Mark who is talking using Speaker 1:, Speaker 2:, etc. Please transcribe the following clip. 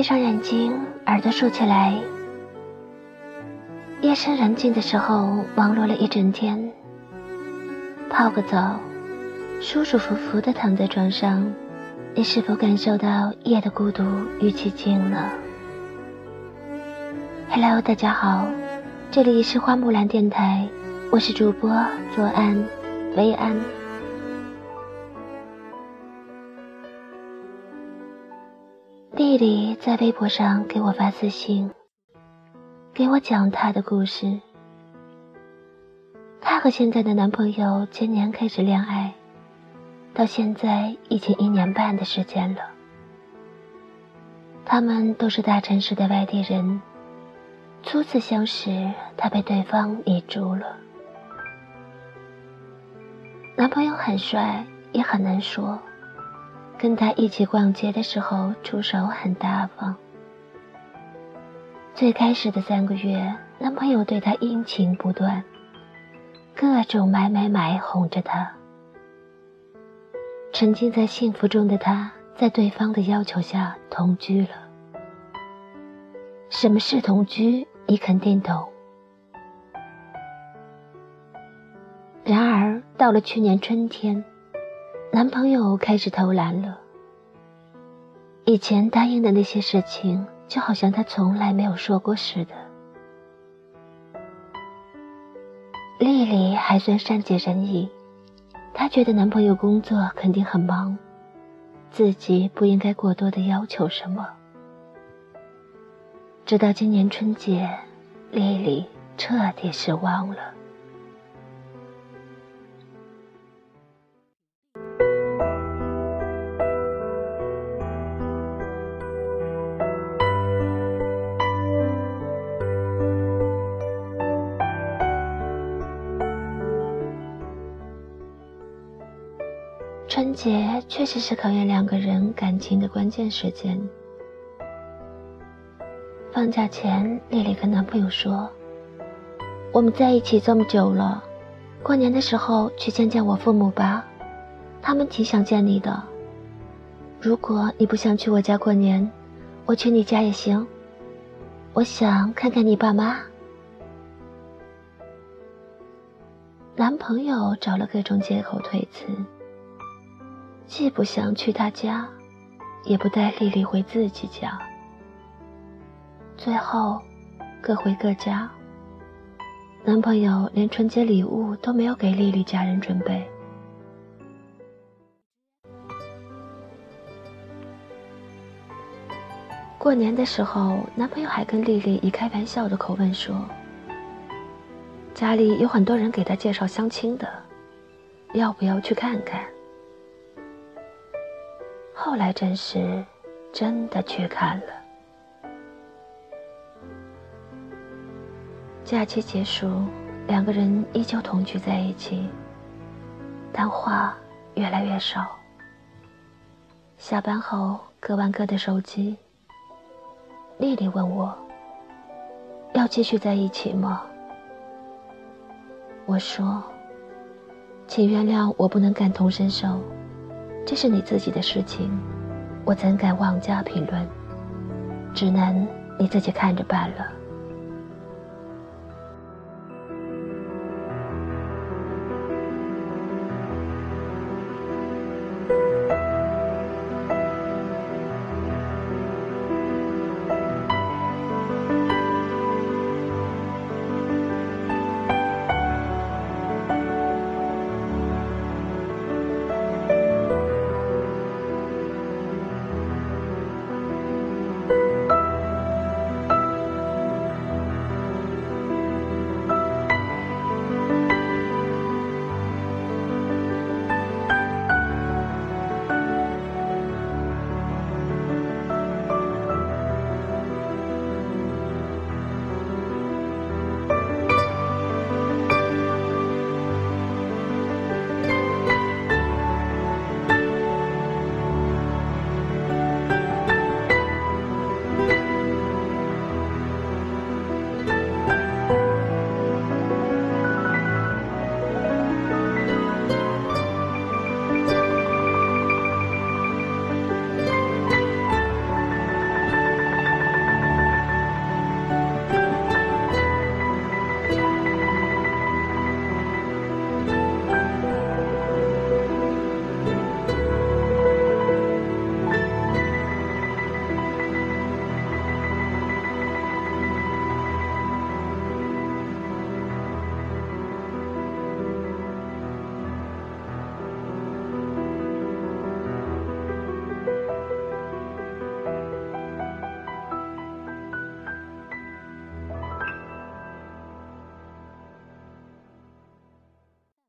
Speaker 1: 闭上眼睛，耳朵竖起来。夜深人静的时候，忙碌了一整天，泡个澡，舒舒服服的躺在床上，你是否感受到夜的孤独与寂静呢？Hello，大家好，这里是花木兰电台，我是主播左安，薇安。丽丽在微博上给我发私信，给我讲她的故事。她和现在的男朋友今年开始恋爱，到现在已经一年半的时间了。他们都是大城市的外地人，初次相识，她被对方迷住了。男朋友很帅，也很能说。跟他一起逛街的时候，出手很大方。最开始的三个月，男朋友对她殷勤不断，各种买买买哄着她。沉浸在幸福中的她，在对方的要求下同居了。什么是同居？你肯定懂。然而，到了去年春天。男朋友开始偷懒了。以前答应的那些事情，就好像他从来没有说过似的。丽丽还算善解人意，她觉得男朋友工作肯定很忙，自己不应该过多的要求什么。直到今年春节，丽丽彻底失望了。春节确实是考验两个人感情的关键时间。放假前，丽丽跟男朋友说：“我们在一起这么久了，过年的时候去见见我父母吧，他们挺想见你的。如果你不想去我家过年，我去你家也行。我想看看你爸妈。”男朋友找了各种借口推辞。既不想去他家，也不带丽丽回自己家。最后，各回各家。男朋友连春节礼物都没有给丽丽家人准备。过年的时候，男朋友还跟丽丽以开玩笑的口吻说：“家里有很多人给他介绍相亲的，要不要去看看？”后来真是，真的去看了。假期结束，两个人依旧同居在一起，但话越来越少。下班后各玩各的手机。丽丽问我：“要继续在一起吗？”我说：“请原谅我不能感同身受。”这是你自己的事情，我怎敢妄加评论？只能你自己看着办了。